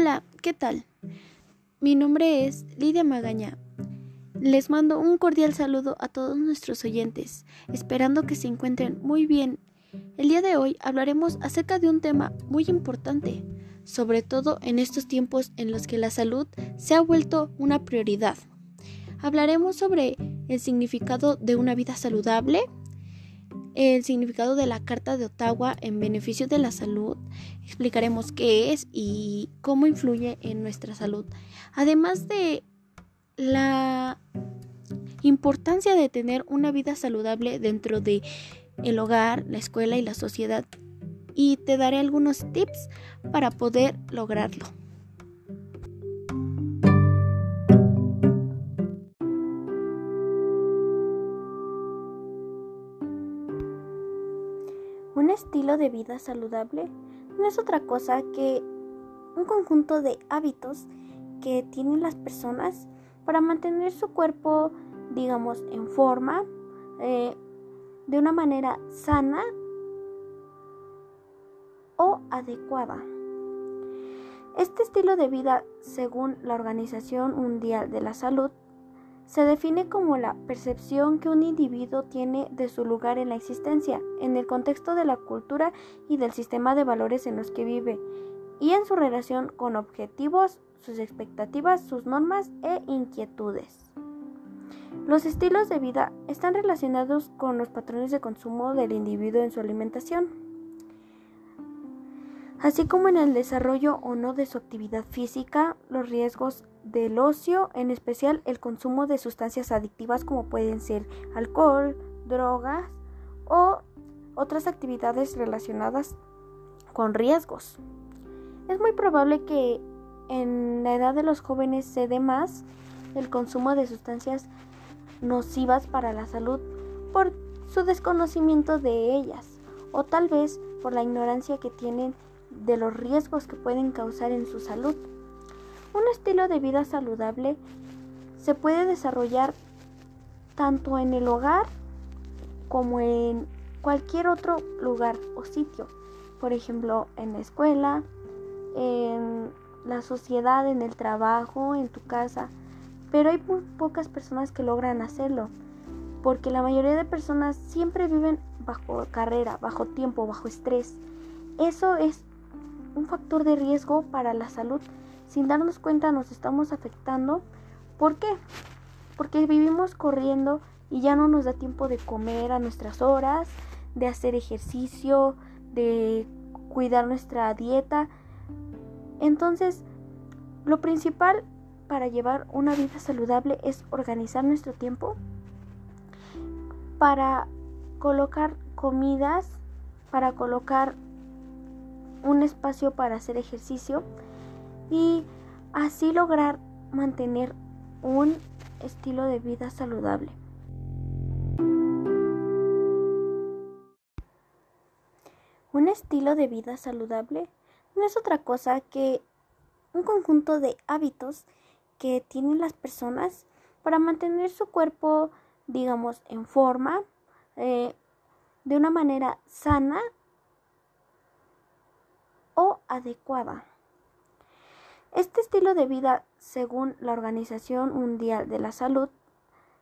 Hola, ¿qué tal? Mi nombre es Lidia Magaña. Les mando un cordial saludo a todos nuestros oyentes, esperando que se encuentren muy bien. El día de hoy hablaremos acerca de un tema muy importante, sobre todo en estos tiempos en los que la salud se ha vuelto una prioridad. Hablaremos sobre el significado de una vida saludable, el significado de la Carta de Ottawa en beneficio de la salud, explicaremos qué es y cómo influye en nuestra salud, además de la importancia de tener una vida saludable dentro de el hogar, la escuela y la sociedad y te daré algunos tips para poder lograrlo. Estilo de vida saludable no es otra cosa que un conjunto de hábitos que tienen las personas para mantener su cuerpo, digamos, en forma, eh, de una manera sana o adecuada. Este estilo de vida, según la Organización Mundial de la Salud, se define como la percepción que un individuo tiene de su lugar en la existencia, en el contexto de la cultura y del sistema de valores en los que vive, y en su relación con objetivos, sus expectativas, sus normas e inquietudes. Los estilos de vida están relacionados con los patrones de consumo del individuo en su alimentación así como en el desarrollo o no de su actividad física, los riesgos del ocio, en especial el consumo de sustancias adictivas como pueden ser alcohol, drogas o otras actividades relacionadas con riesgos. Es muy probable que en la edad de los jóvenes se dé más el consumo de sustancias nocivas para la salud por su desconocimiento de ellas o tal vez por la ignorancia que tienen de los riesgos que pueden causar en su salud. Un estilo de vida saludable se puede desarrollar tanto en el hogar como en cualquier otro lugar o sitio. Por ejemplo, en la escuela, en la sociedad, en el trabajo, en tu casa. Pero hay muy pocas personas que logran hacerlo. Porque la mayoría de personas siempre viven bajo carrera, bajo tiempo, bajo estrés. Eso es un factor de riesgo para la salud. Sin darnos cuenta nos estamos afectando. ¿Por qué? Porque vivimos corriendo y ya no nos da tiempo de comer a nuestras horas, de hacer ejercicio, de cuidar nuestra dieta. Entonces, lo principal para llevar una vida saludable es organizar nuestro tiempo para colocar comidas, para colocar un espacio para hacer ejercicio y así lograr mantener un estilo de vida saludable. Un estilo de vida saludable no es otra cosa que un conjunto de hábitos que tienen las personas para mantener su cuerpo, digamos, en forma, eh, de una manera sana o adecuada. Este estilo de vida, según la Organización Mundial de la Salud,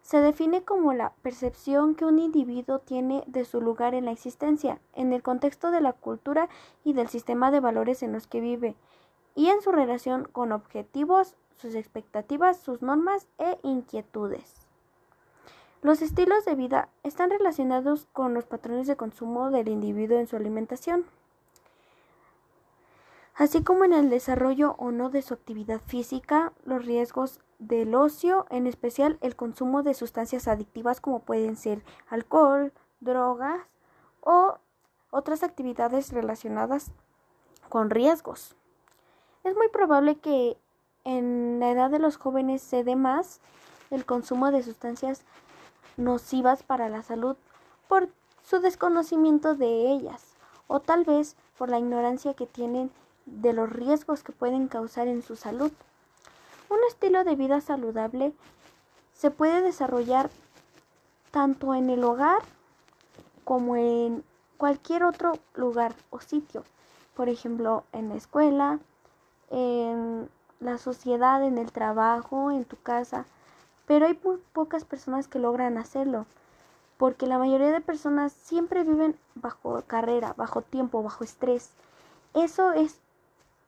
se define como la percepción que un individuo tiene de su lugar en la existencia, en el contexto de la cultura y del sistema de valores en los que vive, y en su relación con objetivos, sus expectativas, sus normas e inquietudes. Los estilos de vida están relacionados con los patrones de consumo del individuo en su alimentación así como en el desarrollo o no de su actividad física, los riesgos del ocio, en especial el consumo de sustancias adictivas como pueden ser alcohol, drogas o otras actividades relacionadas con riesgos. Es muy probable que en la edad de los jóvenes se dé más el consumo de sustancias nocivas para la salud por su desconocimiento de ellas o tal vez por la ignorancia que tienen de los riesgos que pueden causar en su salud. Un estilo de vida saludable se puede desarrollar tanto en el hogar como en cualquier otro lugar o sitio. Por ejemplo, en la escuela, en la sociedad, en el trabajo, en tu casa, pero hay pocas personas que logran hacerlo, porque la mayoría de personas siempre viven bajo carrera, bajo tiempo, bajo estrés. Eso es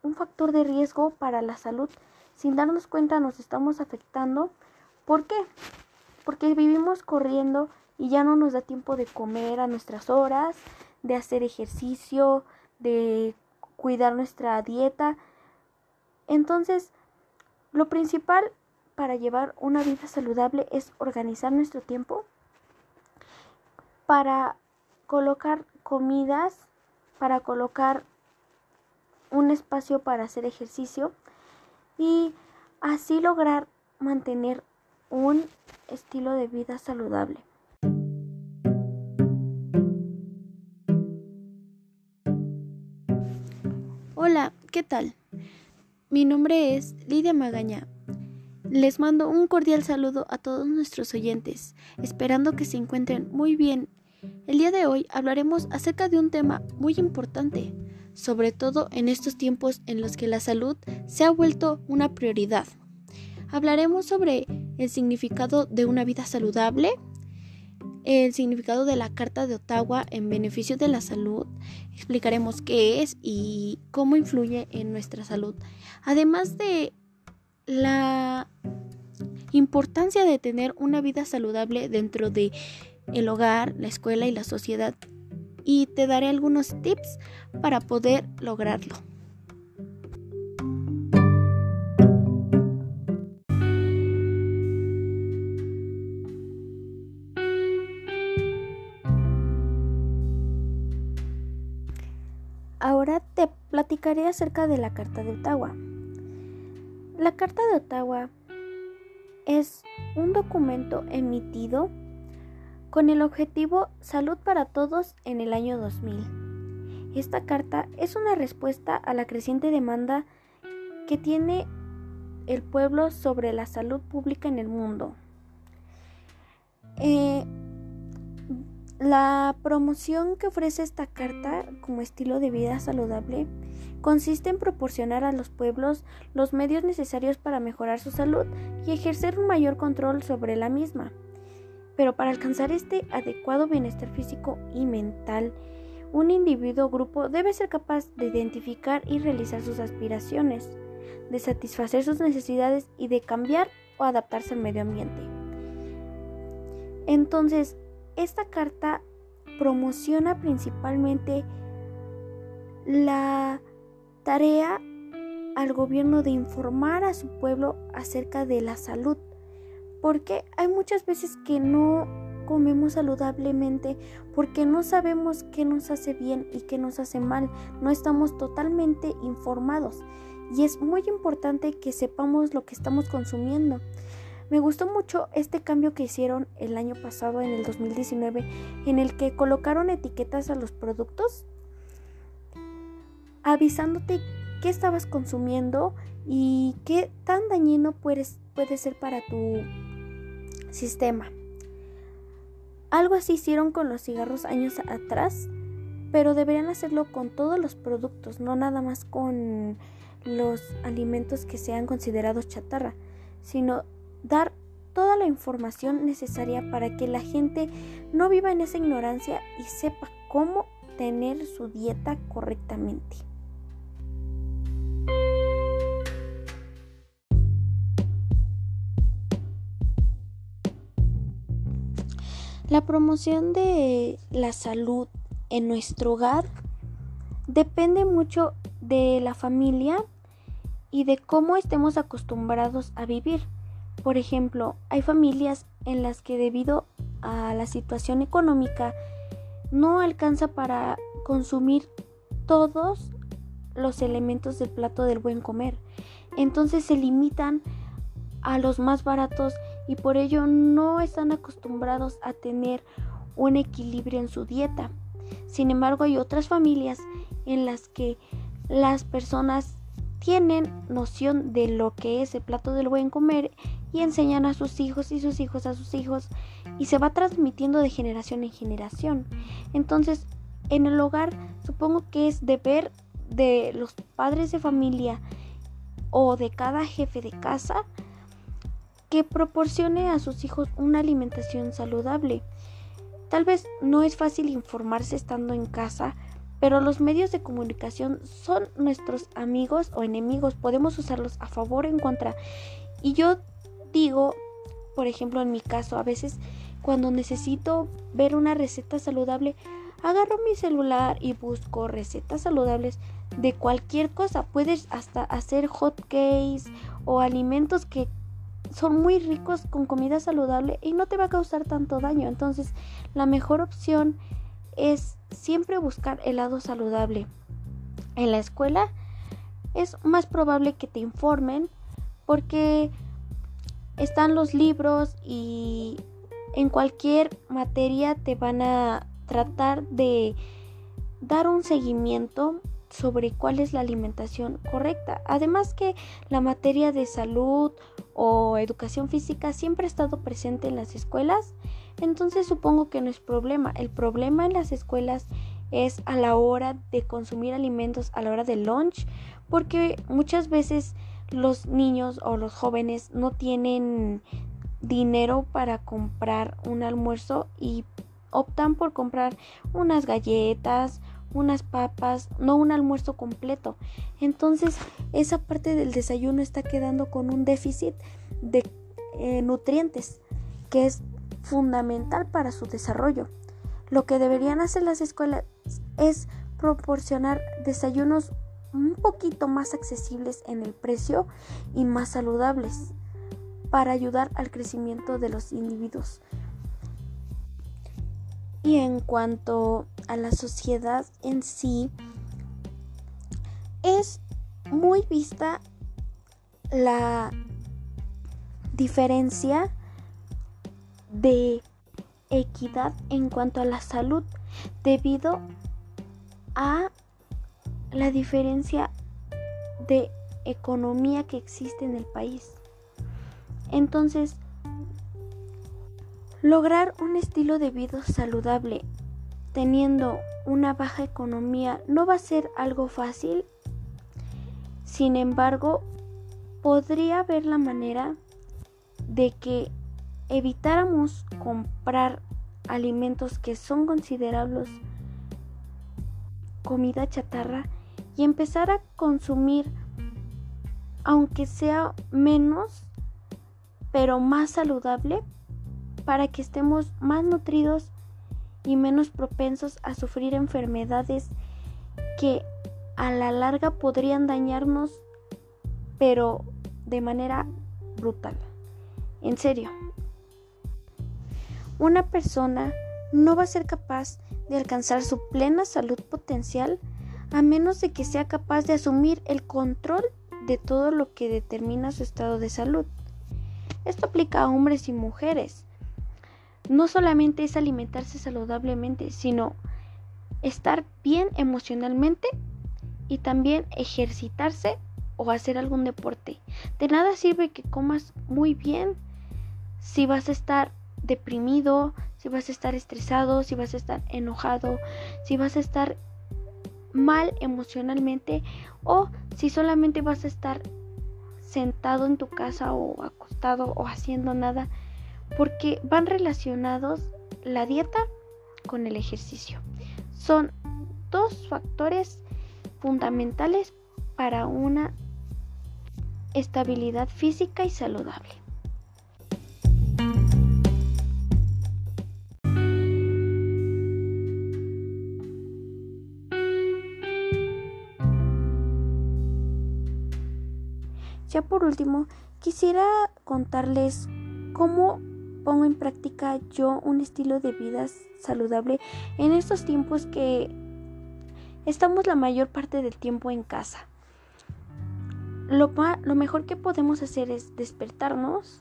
un factor de riesgo para la salud. Sin darnos cuenta nos estamos afectando. ¿Por qué? Porque vivimos corriendo y ya no nos da tiempo de comer a nuestras horas, de hacer ejercicio, de cuidar nuestra dieta. Entonces, lo principal para llevar una vida saludable es organizar nuestro tiempo para colocar comidas, para colocar un espacio para hacer ejercicio y así lograr mantener un estilo de vida saludable. Hola, ¿qué tal? Mi nombre es Lidia Magaña. Les mando un cordial saludo a todos nuestros oyentes, esperando que se encuentren muy bien. El día de hoy hablaremos acerca de un tema muy importante, sobre todo en estos tiempos en los que la salud se ha vuelto una prioridad. Hablaremos sobre el significado de una vida saludable, el significado de la Carta de Ottawa en beneficio de la salud, explicaremos qué es y cómo influye en nuestra salud, además de la importancia de tener una vida saludable dentro de el hogar, la escuela y la sociedad y te daré algunos tips para poder lograrlo. Ahora te platicaré acerca de la Carta de Ottawa. La Carta de Ottawa es un documento emitido con el objetivo Salud para Todos en el año 2000. Esta carta es una respuesta a la creciente demanda que tiene el pueblo sobre la salud pública en el mundo. Eh, la promoción que ofrece esta carta como estilo de vida saludable consiste en proporcionar a los pueblos los medios necesarios para mejorar su salud y ejercer un mayor control sobre la misma. Pero para alcanzar este adecuado bienestar físico y mental, un individuo o grupo debe ser capaz de identificar y realizar sus aspiraciones, de satisfacer sus necesidades y de cambiar o adaptarse al medio ambiente. Entonces, esta carta promociona principalmente la tarea al gobierno de informar a su pueblo acerca de la salud porque hay muchas veces que no comemos saludablemente porque no sabemos qué nos hace bien y qué nos hace mal. No estamos totalmente informados y es muy importante que sepamos lo que estamos consumiendo. Me gustó mucho este cambio que hicieron el año pasado, en el 2019, en el que colocaron etiquetas a los productos avisándote qué estabas consumiendo y qué tan dañino puede ser para tu sistema. Algo así hicieron con los cigarros años atrás, pero deberían hacerlo con todos los productos, no nada más con los alimentos que sean considerados chatarra, sino dar toda la información necesaria para que la gente no viva en esa ignorancia y sepa cómo tener su dieta correctamente. La promoción de la salud en nuestro hogar depende mucho de la familia y de cómo estemos acostumbrados a vivir. Por ejemplo, hay familias en las que debido a la situación económica no alcanza para consumir todos los elementos del plato del buen comer. Entonces se limitan a los más baratos y por ello no están acostumbrados a tener un equilibrio en su dieta. Sin embargo, hay otras familias en las que las personas tienen noción de lo que es el plato del buen comer y enseñan a sus hijos y sus hijos a sus hijos y se va transmitiendo de generación en generación. Entonces, en el hogar supongo que es deber de los padres de familia o de cada jefe de casa que proporcione a sus hijos una alimentación saludable. Tal vez no es fácil informarse estando en casa, pero los medios de comunicación son nuestros amigos o enemigos. Podemos usarlos a favor o en contra. Y yo digo, por ejemplo, en mi caso, a veces cuando necesito ver una receta saludable, agarro mi celular y busco recetas saludables de cualquier cosa. Puedes hasta hacer hot cakes o alimentos que son muy ricos con comida saludable y no te va a causar tanto daño. Entonces, la mejor opción es siempre buscar helado saludable. En la escuela es más probable que te informen porque están los libros y en cualquier materia te van a tratar de dar un seguimiento sobre cuál es la alimentación correcta. Además que la materia de salud o educación física siempre ha estado presente en las escuelas, entonces supongo que no es problema. El problema en las escuelas es a la hora de consumir alimentos, a la hora del lunch, porque muchas veces los niños o los jóvenes no tienen dinero para comprar un almuerzo y optan por comprar unas galletas, unas papas, no un almuerzo completo. Entonces esa parte del desayuno está quedando con un déficit de eh, nutrientes que es fundamental para su desarrollo. Lo que deberían hacer las escuelas es proporcionar desayunos un poquito más accesibles en el precio y más saludables para ayudar al crecimiento de los individuos. Y en cuanto a la sociedad en sí, es muy vista la diferencia de equidad en cuanto a la salud debido a la diferencia de economía que existe en el país. Entonces, lograr un estilo de vida saludable teniendo una baja economía no va a ser algo fácil. Sin embargo, podría haber la manera de que evitáramos comprar alimentos que son considerables comida chatarra y empezar a consumir aunque sea menos pero más saludable para que estemos más nutridos y menos propensos a sufrir enfermedades que a la larga podrían dañarnos pero de manera brutal. En serio, una persona no va a ser capaz de alcanzar su plena salud potencial a menos de que sea capaz de asumir el control de todo lo que determina su estado de salud. Esto aplica a hombres y mujeres. No solamente es alimentarse saludablemente, sino estar bien emocionalmente y también ejercitarse o hacer algún deporte. De nada sirve que comas muy bien si vas a estar deprimido, si vas a estar estresado, si vas a estar enojado, si vas a estar mal emocionalmente o si solamente vas a estar sentado en tu casa o acostado o haciendo nada, porque van relacionados la dieta con el ejercicio. Son dos factores fundamentales para una estabilidad física y saludable. Ya por último, quisiera contarles cómo pongo en práctica yo un estilo de vida saludable en estos tiempos que estamos la mayor parte del tiempo en casa. Lo, lo mejor que podemos hacer es despertarnos.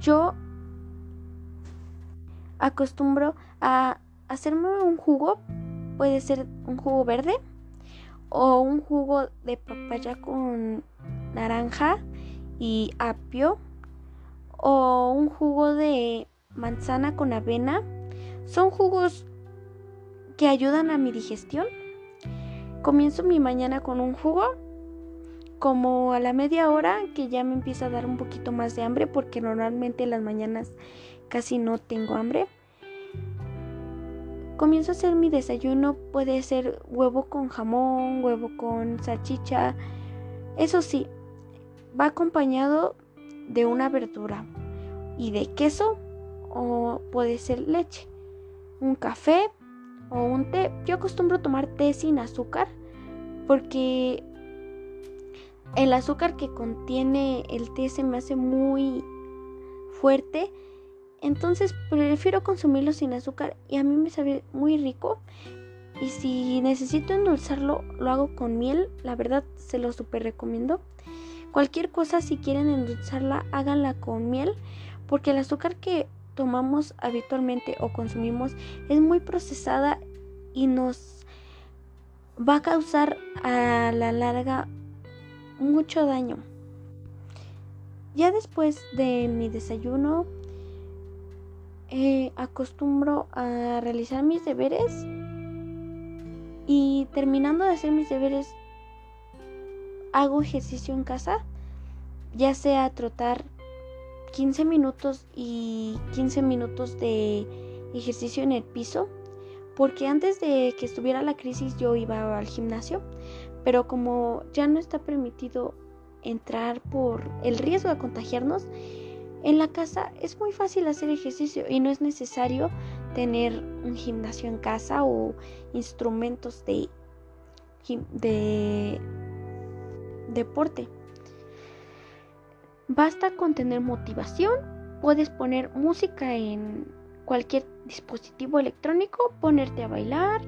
Yo acostumbro a hacerme un jugo, puede ser un jugo verde o un jugo de papaya con naranja y apio o un jugo de manzana con avena. Son jugos que ayudan a mi digestión. Comienzo mi mañana con un jugo como a la media hora que ya me empieza a dar un poquito más de hambre porque normalmente en las mañanas casi no tengo hambre. Comienzo a hacer mi desayuno, puede ser huevo con jamón, huevo con salchicha. Eso sí, va acompañado de una verdura y de queso o puede ser leche, un café o un té. Yo acostumbro tomar té sin azúcar porque el azúcar que contiene el té se me hace muy fuerte. Entonces prefiero consumirlo sin azúcar y a mí me sabe muy rico. Y si necesito endulzarlo, lo hago con miel. La verdad se lo super recomiendo. Cualquier cosa, si quieren endulzarla, háganla con miel. Porque el azúcar que tomamos habitualmente o consumimos es muy procesada y nos va a causar a la larga mucho daño. Ya después de mi desayuno, eh, acostumbro a realizar mis deberes y terminando de hacer mis deberes, hago ejercicio en casa, ya sea trotar 15 minutos y 15 minutos de ejercicio en el piso, porque antes de que estuviera la crisis yo iba al gimnasio, pero como ya no está permitido entrar por el riesgo de contagiarnos, en la casa es muy fácil hacer ejercicio y no es necesario tener un gimnasio en casa o instrumentos de, de deporte. Basta con tener motivación, puedes poner música en cualquier dispositivo electrónico, ponerte a bailar,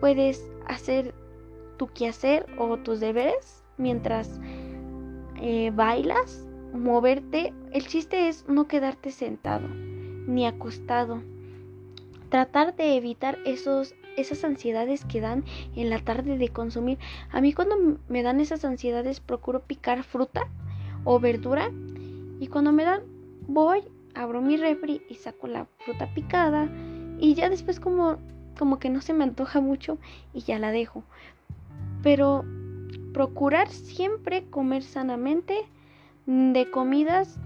puedes hacer tu quehacer o tus deberes mientras eh, bailas, moverte. El chiste es no quedarte sentado ni acostado. Tratar de evitar esos, esas ansiedades que dan en la tarde de consumir. A mí cuando me dan esas ansiedades procuro picar fruta o verdura y cuando me dan voy, abro mi refri y saco la fruta picada y ya después como como que no se me antoja mucho y ya la dejo pero procurar siempre comer sanamente de comidas,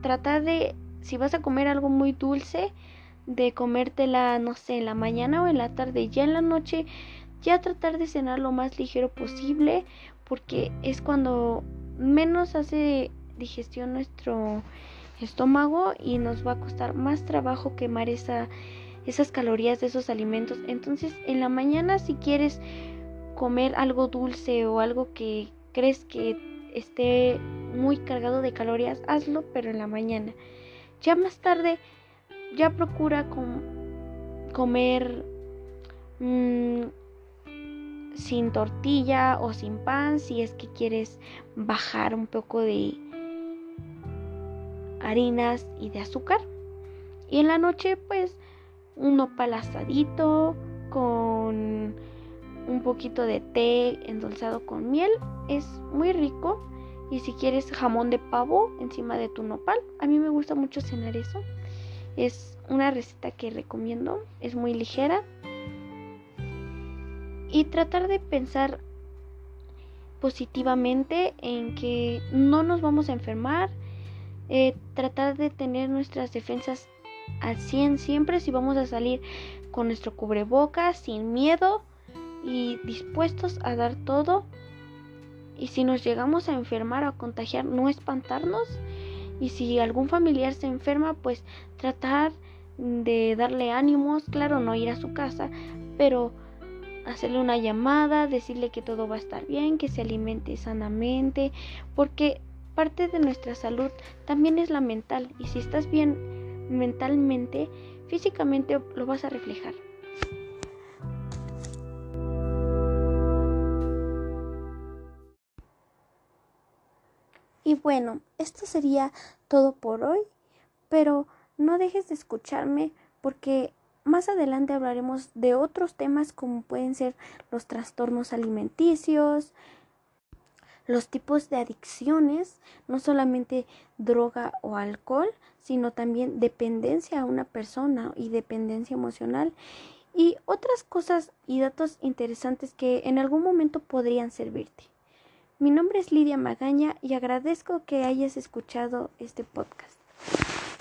tratar de, si vas a comer algo muy dulce, de comértela, no sé, en la mañana o en la tarde, ya en la noche, ya tratar de cenar lo más ligero posible, porque es cuando menos hace digestión nuestro estómago y nos va a costar más trabajo quemar esa, esas calorías de esos alimentos. Entonces, en la mañana, si quieres comer algo dulce o algo que crees que esté muy cargado de calorías, hazlo, pero en la mañana. Ya más tarde, ya procura comer mm, sin tortilla o sin pan si es que quieres bajar un poco de harinas y de azúcar. Y en la noche, pues, un nopal asadito con un poquito de té endulzado con miel. Es muy rico. Y si quieres jamón de pavo encima de tu nopal, a mí me gusta mucho cenar eso. Es una receta que recomiendo, es muy ligera. Y tratar de pensar positivamente en que no nos vamos a enfermar. Eh, tratar de tener nuestras defensas al 100 siempre si vamos a salir con nuestro cubrebocas sin miedo y dispuestos a dar todo. Y si nos llegamos a enfermar o a contagiar, no espantarnos. Y si algún familiar se enferma, pues tratar de darle ánimos, claro, no ir a su casa, pero hacerle una llamada, decirle que todo va a estar bien, que se alimente sanamente, porque parte de nuestra salud también es la mental y si estás bien mentalmente, físicamente lo vas a reflejar. Y bueno, esto sería todo por hoy, pero no dejes de escucharme porque más adelante hablaremos de otros temas como pueden ser los trastornos alimenticios, los tipos de adicciones, no solamente droga o alcohol, sino también dependencia a una persona y dependencia emocional y otras cosas y datos interesantes que en algún momento podrían servirte. Mi nombre es Lidia Magaña y agradezco que hayas escuchado este podcast.